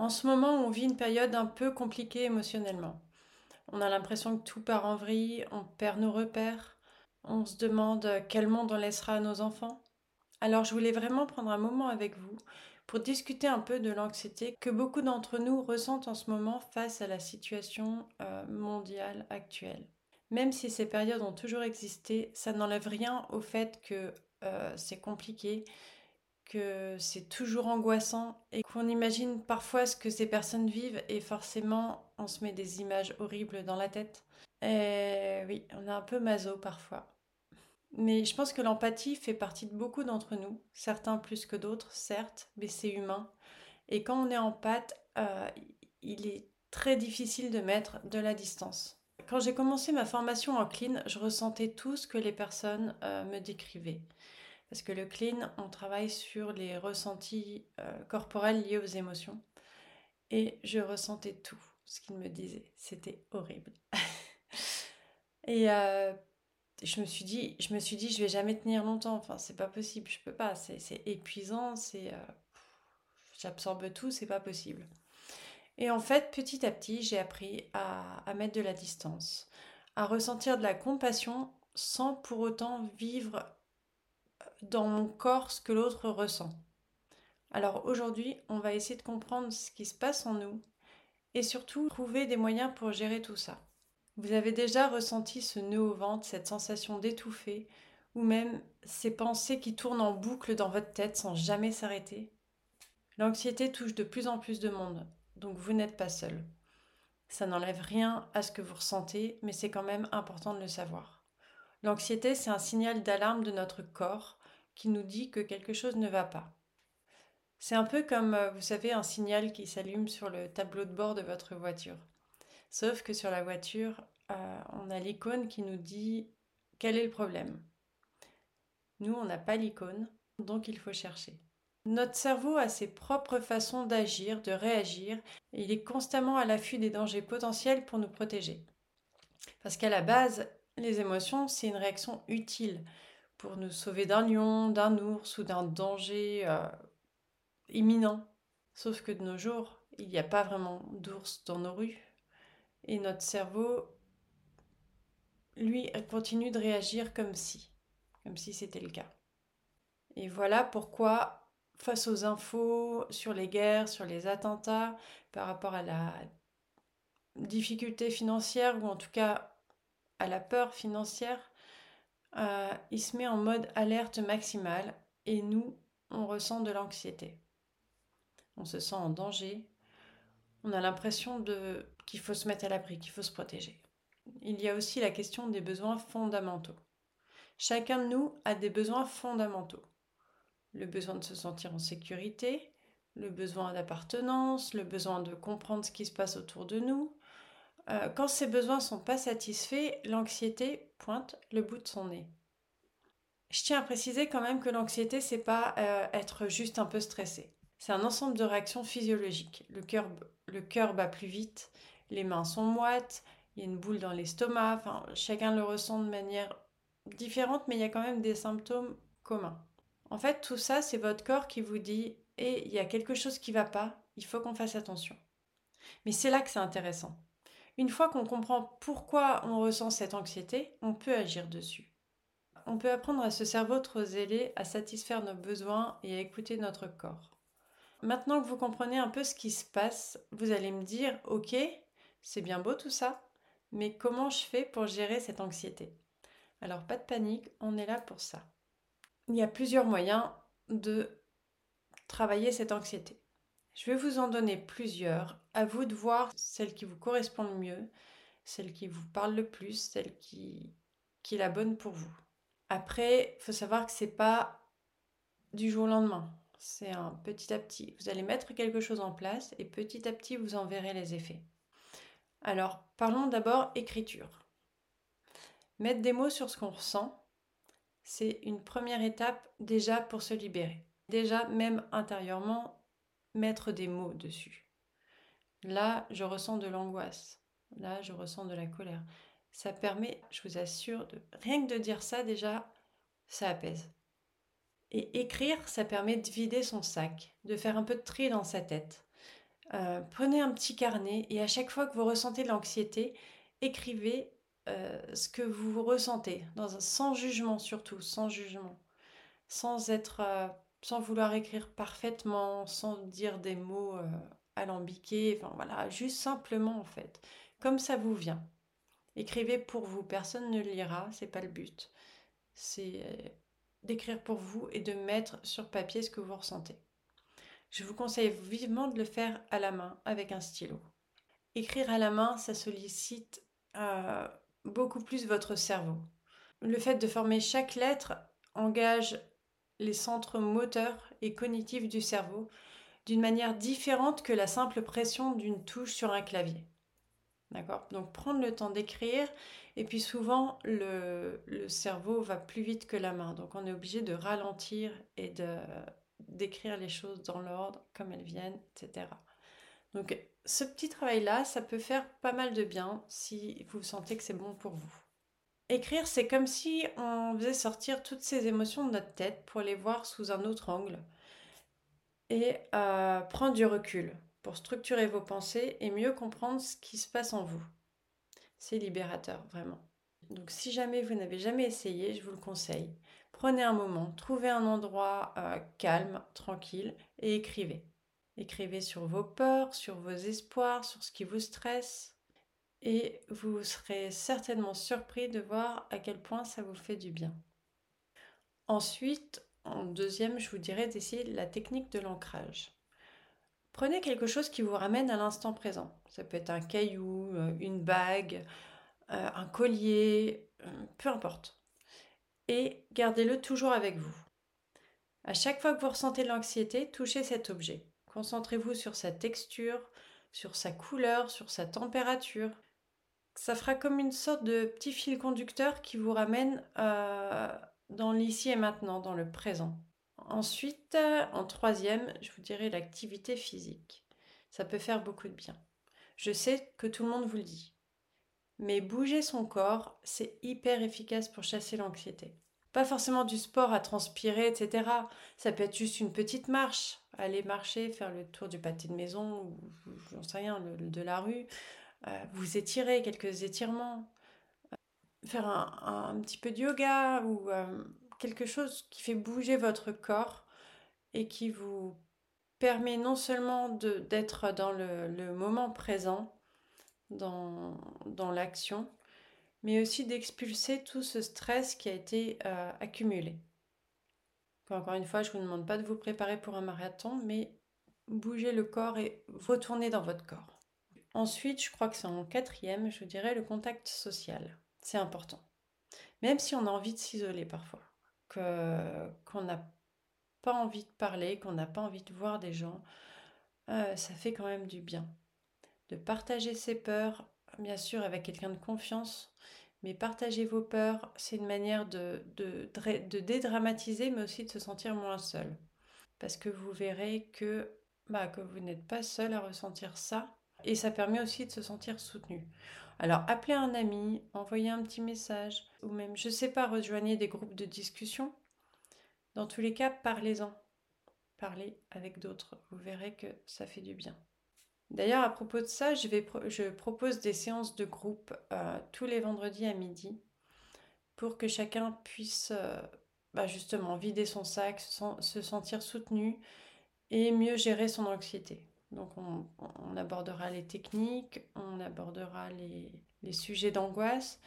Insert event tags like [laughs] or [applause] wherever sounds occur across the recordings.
En ce moment, on vit une période un peu compliquée émotionnellement. On a l'impression que tout part en vrille, on perd nos repères, on se demande quel monde on laissera à nos enfants. Alors je voulais vraiment prendre un moment avec vous pour discuter un peu de l'anxiété que beaucoup d'entre nous ressentent en ce moment face à la situation euh, mondiale actuelle. Même si ces périodes ont toujours existé, ça n'enlève rien au fait que euh, c'est compliqué, que c'est toujours angoissant et qu'on imagine parfois ce que ces personnes vivent et forcément on se met des images horribles dans la tête. Et oui, on est un peu maso parfois. Mais je pense que l'empathie fait partie de beaucoup d'entre nous, certains plus que d'autres, certes, mais c'est humain. Et quand on est en euh, il est très difficile de mettre de la distance. Quand j'ai commencé ma formation en clean, je ressentais tout ce que les personnes euh, me décrivaient. Parce que le clean, on travaille sur les ressentis euh, corporels liés aux émotions. Et je ressentais tout ce qu'il me disait. C'était horrible. [laughs] et euh, je me suis dit, je me suis dit, je vais jamais tenir longtemps. Enfin, c'est pas possible. Je peux pas. C'est épuisant. C'est, euh, j'absorbe tout. C'est pas possible. Et en fait, petit à petit, j'ai appris à, à mettre de la distance, à ressentir de la compassion sans pour autant vivre dans mon corps ce que l'autre ressent. Alors aujourd'hui, on va essayer de comprendre ce qui se passe en nous et surtout trouver des moyens pour gérer tout ça. Vous avez déjà ressenti ce nœud au ventre, cette sensation d'étouffer, ou même ces pensées qui tournent en boucle dans votre tête sans jamais s'arrêter? L'anxiété touche de plus en plus de monde, donc vous n'êtes pas seul. Ça n'enlève rien à ce que vous ressentez, mais c'est quand même important de le savoir. L'anxiété, c'est un signal d'alarme de notre corps qui nous dit que quelque chose ne va pas. C'est un peu comme, euh, vous savez, un signal qui s'allume sur le tableau de bord de votre voiture. Sauf que sur la voiture, euh, on a l'icône qui nous dit quel est le problème. Nous, on n'a pas l'icône, donc il faut chercher. Notre cerveau a ses propres façons d'agir, de réagir, et il est constamment à l'affût des dangers potentiels pour nous protéger. Parce qu'à la base, les émotions, c'est une réaction utile pour nous sauver d'un lion, d'un ours ou d'un danger euh, imminent. Sauf que de nos jours, il n'y a pas vraiment d'ours dans nos rues. Et notre cerveau, lui, continue de réagir comme si, comme si c'était le cas. Et voilà pourquoi, face aux infos sur les guerres, sur les attentats, par rapport à la difficulté financière, ou en tout cas à la peur financière, euh, il se met en mode alerte maximale et nous, on ressent de l'anxiété. On se sent en danger. On a l'impression de qu'il faut se mettre à l'abri, qu'il faut se protéger. Il y a aussi la question des besoins fondamentaux. Chacun de nous a des besoins fondamentaux. Le besoin de se sentir en sécurité, le besoin d'appartenance, le besoin de comprendre ce qui se passe autour de nous, euh, quand ces besoins ne sont pas satisfaits, l'anxiété pointe le bout de son nez. Je tiens à préciser quand même que l'anxiété, c'est pas euh, être juste un peu stressé. C'est un ensemble de réactions physiologiques. Le cœur, bat plus vite, les mains sont moites, il y a une boule dans l'estomac, chacun le ressent de manière différente, mais il y a quand même des symptômes communs. En fait, tout ça, c'est votre corps qui vous dit et eh, il y a quelque chose qui va pas, il faut qu'on fasse attention. Mais c'est là que c'est intéressant. Une fois qu'on comprend pourquoi on ressent cette anxiété, on peut agir dessus. On peut apprendre à ce cerveau trop zélé à satisfaire nos besoins et à écouter notre corps. Maintenant que vous comprenez un peu ce qui se passe, vous allez me dire, ok, c'est bien beau tout ça, mais comment je fais pour gérer cette anxiété? Alors pas de panique, on est là pour ça. Il y a plusieurs moyens de travailler cette anxiété. Je vais vous en donner plusieurs. À vous de voir celle qui vous correspond le mieux, celle qui vous parle le plus, celle qui, est la bonne pour vous. Après, il faut savoir que c'est pas du jour au lendemain. C'est un petit à petit. Vous allez mettre quelque chose en place et petit à petit, vous en verrez les effets. Alors, parlons d'abord écriture. Mettre des mots sur ce qu'on ressent, c'est une première étape déjà pour se libérer. Déjà, même intérieurement, mettre des mots dessus. Là, je ressens de l'angoisse. Là, je ressens de la colère. Ça permet, je vous assure, de, rien que de dire ça déjà, ça apaise. Et écrire, ça permet de vider son sac, de faire un peu de tri dans sa tête. Euh, prenez un petit carnet et à chaque fois que vous ressentez de l'anxiété, écrivez euh, ce que vous ressentez, dans un, sans jugement surtout, sans jugement, sans être, euh, sans vouloir écrire parfaitement, sans dire des mots alambiqués, enfin voilà, juste simplement en fait, comme ça vous vient. Écrivez pour vous, personne ne lira, c'est pas le but. C'est d'écrire pour vous et de mettre sur papier ce que vous ressentez. Je vous conseille vivement de le faire à la main avec un stylo. Écrire à la main, ça sollicite euh, beaucoup plus votre cerveau. Le fait de former chaque lettre engage les centres moteurs et cognitifs du cerveau d'une manière différente que la simple pression d'une touche sur un clavier. D'accord? Donc prendre le temps d'écrire et puis souvent le, cerveau va plus vite que la main. Donc on est obligé de ralentir et d'écrire les choses dans l'ordre comme elles viennent, etc. Donc ce petit travail-là, ça peut faire pas mal de bien si vous sentez que c'est bon pour vous. Écrire, c'est comme si on faisait sortir toutes ces émotions de notre tête pour les voir sous un autre angle et euh, prendre du recul pour structurer vos pensées et mieux comprendre ce qui se passe en vous. C'est libérateur, vraiment. Donc si jamais vous n'avez jamais essayé, je vous le conseille. Prenez un moment, trouvez un endroit euh, calme, tranquille et écrivez. Écrivez sur vos peurs, sur vos espoirs, sur ce qui vous stresse. Et vous serez certainement surpris de voir à quel point ça vous fait du bien. Ensuite, en deuxième, je vous dirais d'essayer la technique de l'ancrage. Prenez quelque chose qui vous ramène à l'instant présent. Ça peut être un caillou, euh, une bague, euh, un collier, euh, peu importe. Et gardez-le toujours avec vous. À chaque fois que vous ressentez de l'anxiété, touchez cet objet. Concentrez-vous sur sa texture, sur sa couleur, sur sa température. Ça fera comme une sorte de petit fil conducteur qui vous ramène dans l'ici et maintenant, dans le présent. Ensuite, en troisième, je vous dirais l'activité physique. Ça peut faire beaucoup de bien. Je sais que tout le monde vous le dit. Mais bouger son corps, c'est hyper efficace pour chasser l'anxiété. Pas forcément du sport à transpirer, etc. Ça peut être juste une petite marche. Aller marcher, faire le tour du pâté de maison, ou j'en sais rien, de la rue. Euh, vous étirer, quelques étirements. Euh, faire un, petit peu de yoga ou euh, quelque chose qui fait bouger votre corps et qui vous permet non seulement d'être dans le, moment présent, dans, dans l'action, mais aussi d'expulser tout ce stress qui a été accumulé. Encore une fois, je ne vous demande pas de vous préparer pour un marathon, mais bouger le corps et retourner dans votre corps. Ensuite, je crois que c'est en quatrième, je dirais le contact social. C'est important. Même si on a envie de s'isoler parfois qu'on n'a pas envie de parler, qu'on n'a pas envie de voir des gens, euh, ça fait quand même du bien. De partager ses peurs, bien sûr avec quelqu'un de confiance, mais partager vos peurs, c'est une manière de, dédramatiser, mais aussi de se sentir moins seul. Parce que vous verrez que, bah, que vous n'êtes pas seul à ressentir ça, et ça permet aussi de se sentir soutenu. Alors appelez un ami, envoyez un petit message, ou même, je sais pas, rejoignez des groupes de discussion. Dans tous les cas, parlez-en. Parlez avec d'autres. Vous verrez que ça fait du bien. D'ailleurs, à propos de ça, je, propose des séances de groupe euh, tous les vendredis à midi pour que chacun puisse euh, bah, justement vider son sac, se sentir soutenu et mieux gérer son anxiété. Donc on, abordera les techniques, on abordera les, sujets d'angoisse.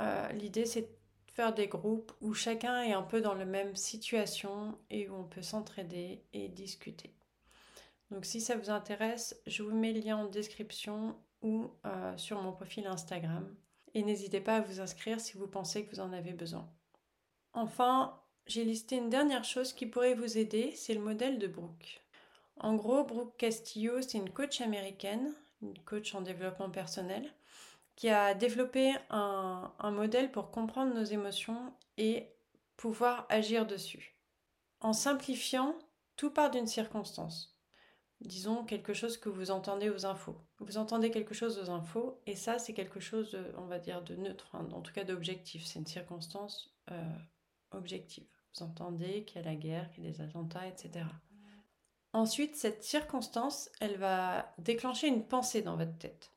Euh, l'idée c'est de faire des groupes où chacun est un peu dans la même situation et où on peut s'entraider et discuter. Donc si ça vous intéresse, je vous mets le lien en description ou euh, sur mon profil Instagram. Et n'hésitez pas à vous inscrire si vous pensez que vous en avez besoin. Enfin, j'ai listé une dernière chose qui pourrait vous aider, c'est le modèle de Brooke. En gros, Brooke Castillo, c'est une coach américaine, une coach en développement personnel, qui a développé un, modèle pour comprendre nos émotions et pouvoir agir dessus. En simplifiant, tout part d'une circonstance. Disons quelque chose que vous entendez aux infos. Vous entendez quelque chose aux infos et ça c'est quelque chose, on va dire, de neutre, en tout cas d'objectif. C'est une circonstance euh, objective. Vous entendez qu'il y a la guerre, qu'il y a des attentats, etc. Ensuite, cette circonstance, elle va déclencher une pensée dans votre tête.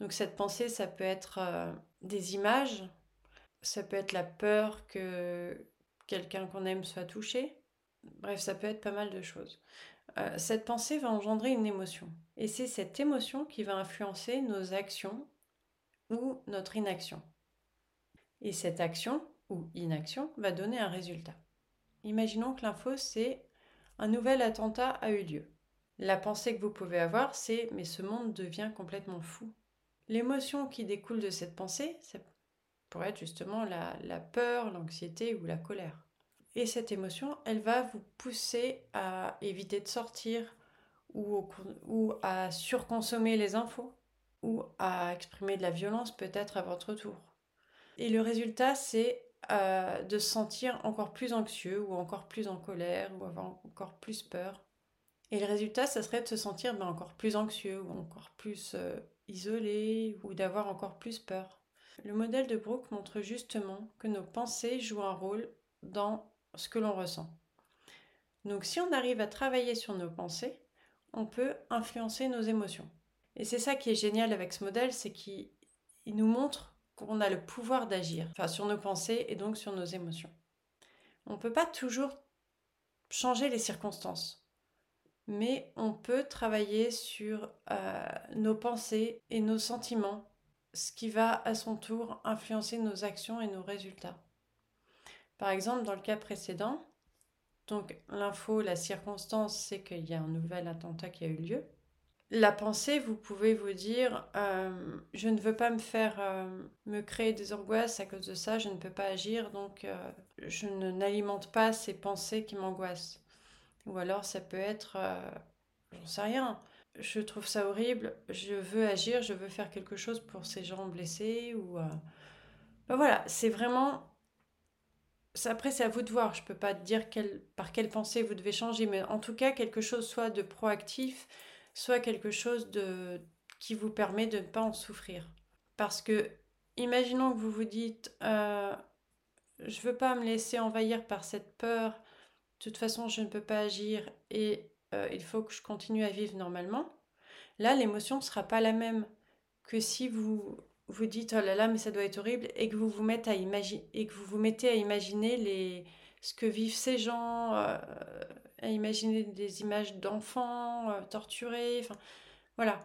Donc cette pensée, ça peut être euh, des images, ça peut être la peur que quelqu'un qu'on aime soit touché. Bref, ça peut être pas mal de choses. Euh, cette pensée va engendrer une émotion. Et c'est cette émotion qui va influencer nos actions ou notre inaction. Et cette action ou inaction va donner un résultat. Imaginons que l'info, c'est un nouvel attentat a eu lieu. La pensée que vous pouvez avoir, c'est mais ce monde devient complètement fou. L'émotion qui découle de cette pensée, ça pourrait être justement la, la peur, l'anxiété ou la colère. Et cette émotion, elle va vous pousser à éviter de sortir ou, ou à surconsommer les infos ou à exprimer de la violence peut-être à votre tour. Et le résultat, c'est euh, de se sentir encore plus anxieux ou encore plus en colère ou avoir encore plus peur. Et le résultat, ça serait de se sentir ben, encore plus anxieux ou encore plus euh, isolé ou d'avoir encore plus peur. Le modèle de Brooke montre justement que nos pensées jouent un rôle dans ce que l'on ressent. Donc si on arrive à travailler sur nos pensées, on peut influencer nos émotions. Et c'est ça qui est génial avec ce modèle, c'est qu'il nous montre qu'on a le pouvoir d'agir, enfin sur nos pensées et donc sur nos émotions. On ne peut pas toujours changer les circonstances, mais on peut travailler sur euh, nos pensées et nos sentiments, ce qui va à son tour influencer nos actions et nos résultats. Par exemple, dans le cas précédent, donc l'info, la circonstance, c'est qu'il y a un nouvel attentat qui a eu lieu la pensée, vous pouvez vous dire euh, je ne veux pas me faire euh, me créer des angoisses à cause de ça, je ne peux pas agir, donc euh, je n'alimente pas ces pensées qui m'angoissent. Ou alors ça peut être j'en sais rien. Je trouve ça horrible, je veux agir, je veux faire quelque chose pour ces gens blessés ou ben voilà, c'est vraiment après, c'est à vous de voir. Je ne peux pas dire par quelle pensée vous devez changer, mais en tout cas, quelque chose soit de proactif, soit quelque chose de, qui vous permet de ne pas en souffrir. Parce que, imaginons que vous vous dites, euh, je veux pas me laisser envahir par cette peur, de toute façon je ne peux pas agir et euh, il faut que je continue à vivre normalement. Là, l'émotion ne sera pas la même que si vous vous dites oh là là mais ça doit être horrible et que vous vous mettez à imaginer et que vous vous mettez à imaginer les ce que vivent ces gens, euh, à imaginer des images d'enfants euh, torturés, enfin voilà.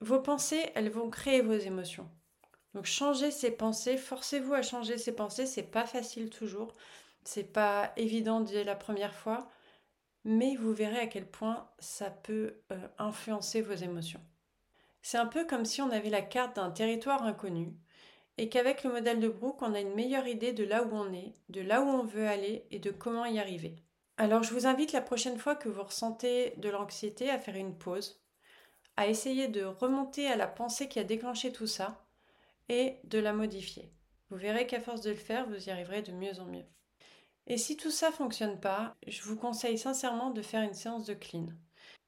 Vos pensées, elles vont créer vos émotions. Donc changez ces pensées, forcez-vous à changer ces pensées, c'est pas facile toujours, c'est pas évident dès la première fois, mais vous verrez à quel point ça peut euh, influencer vos émotions. C'est un peu comme si on avait la carte d'un territoire inconnu et qu'avec le modèle de Brooke, on a une meilleure idée de là où on est, de là où on veut aller et de comment y arriver. Alors je vous invite la prochaine fois que vous ressentez de l'anxiété à faire une pause, à essayer de remonter à la pensée qui a déclenché tout ça et de la modifier. Vous verrez qu'à force de le faire, vous y arriverez de mieux en mieux. Et si tout ça fonctionne pas, je vous conseille sincèrement de faire une séance de clean.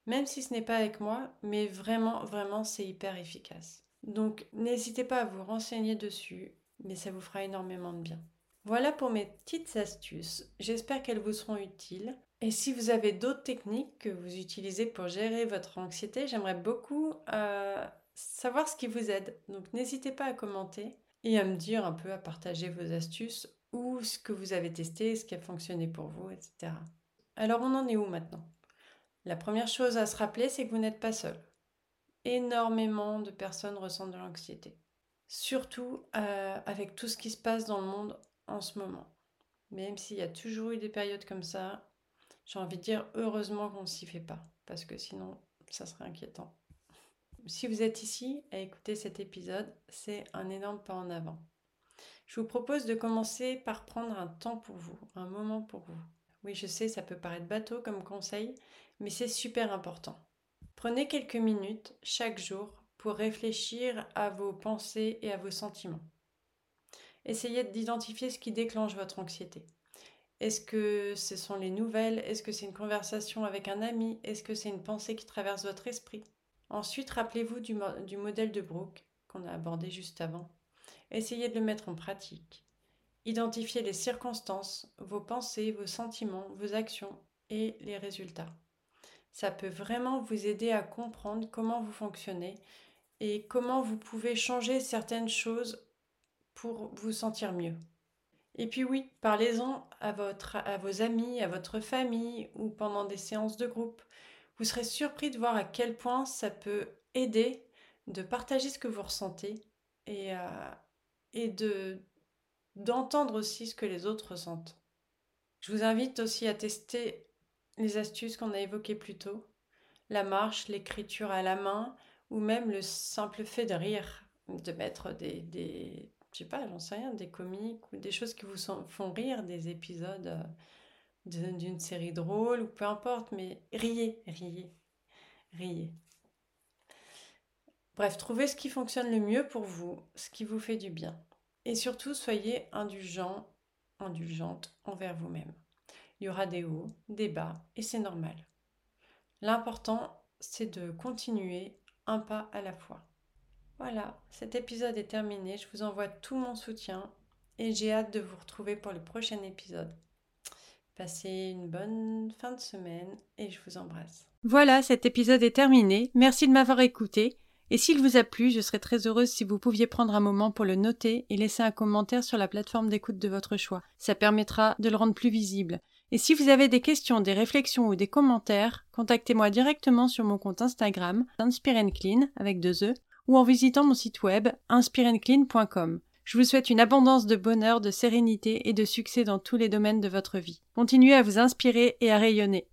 Même si ce n'est pas avec moi, mais vraiment, vraiment, c'est hyper efficace. Donc n'hésitez pas à vous renseigner dessus, mais ça vous fera énormément de bien. Voilà pour mes petites astuces. J'espère qu'elles vous seront utiles. Et si vous avez d'autres techniques que vous utilisez pour gérer votre anxiété, j'aimerais beaucoup euh, savoir ce qui vous aide. Donc n'hésitez pas à commenter et à me dire un peu, à partager vos astuces ou ce que vous avez testé, ce qui a fonctionné pour vous, etc. Alors on en est où maintenant? La première chose à se rappeler, c'est que vous n'êtes pas seul énormément de personnes ressentent de l'anxiété. Surtout euh, avec tout ce qui se passe dans le monde en ce moment. Même s'il y a toujours eu des périodes comme ça, j'ai envie de dire heureusement qu'on ne s'y fait pas, parce que sinon ça serait inquiétant. Si vous êtes ici à écouter cet épisode, c'est un énorme pas en avant. Je vous propose de commencer par prendre un temps pour vous, un moment pour vous. Oui, je sais, ça peut paraître bateau comme conseil, mais c'est super important. Prenez quelques minutes chaque jour pour réfléchir à vos pensées et à vos sentiments. Essayez d'identifier ce qui déclenche votre anxiété. Est-ce que ce sont les nouvelles? Est-ce que c'est une conversation avec un ami? Est-ce que c'est une pensée qui traverse votre esprit? Ensuite, rappelez-vous du, modèle de Brooke qu'on a abordé juste avant. Essayez de le mettre en pratique. Identifiez les circonstances, vos pensées, vos sentiments, vos actions et les résultats. Ça peut vraiment vous aider à comprendre comment vous fonctionnez et comment vous pouvez changer certaines choses pour vous sentir mieux. Et puis oui, parlez-en à, votre, à vos amis, à votre famille ou pendant des séances de groupe. Vous serez surpris de voir à quel point ça peut aider de partager ce que vous ressentez et, euh, et de d'entendre aussi ce que les autres ressentent. Je vous invite aussi à tester les astuces qu'on a évoquées plus tôt, la marche, l'écriture à la main, ou même le simple fait de rire, de mettre des, des je sais pas, j'en sais rien, des comiques ou des choses qui vous font rire, des épisodes euh, d'une série drôle ou peu importe, mais riez, riez, riez. Bref, trouvez ce qui fonctionne le mieux pour vous, ce qui vous fait du bien. Et surtout, soyez indulgent, indulgente envers vous-même. Il y aura des hauts, des bas, et c'est normal. L'important, c'est de continuer un pas à la fois. Voilà, cet épisode est terminé. Je vous envoie tout mon soutien et j'ai hâte de vous retrouver pour le prochain épisode. Passez une bonne fin de semaine et je vous embrasse. Voilà, cet épisode est terminé. Merci de m'avoir écouté. Et s'il vous a plu, je serais très heureuse si vous pouviez prendre un moment pour le noter et laisser un commentaire sur la plateforme d'écoute de votre choix. Ça permettra de le rendre plus visible. Et si vous avez des questions, des réflexions ou des commentaires, contactez-moi directement sur mon compte Instagram, Clean avec deux E, ou en visitant mon site web, inspireandclean.com. Je vous souhaite une abondance de bonheur, de sérénité et de succès dans tous les domaines de votre vie. Continuez à vous inspirer et à rayonner.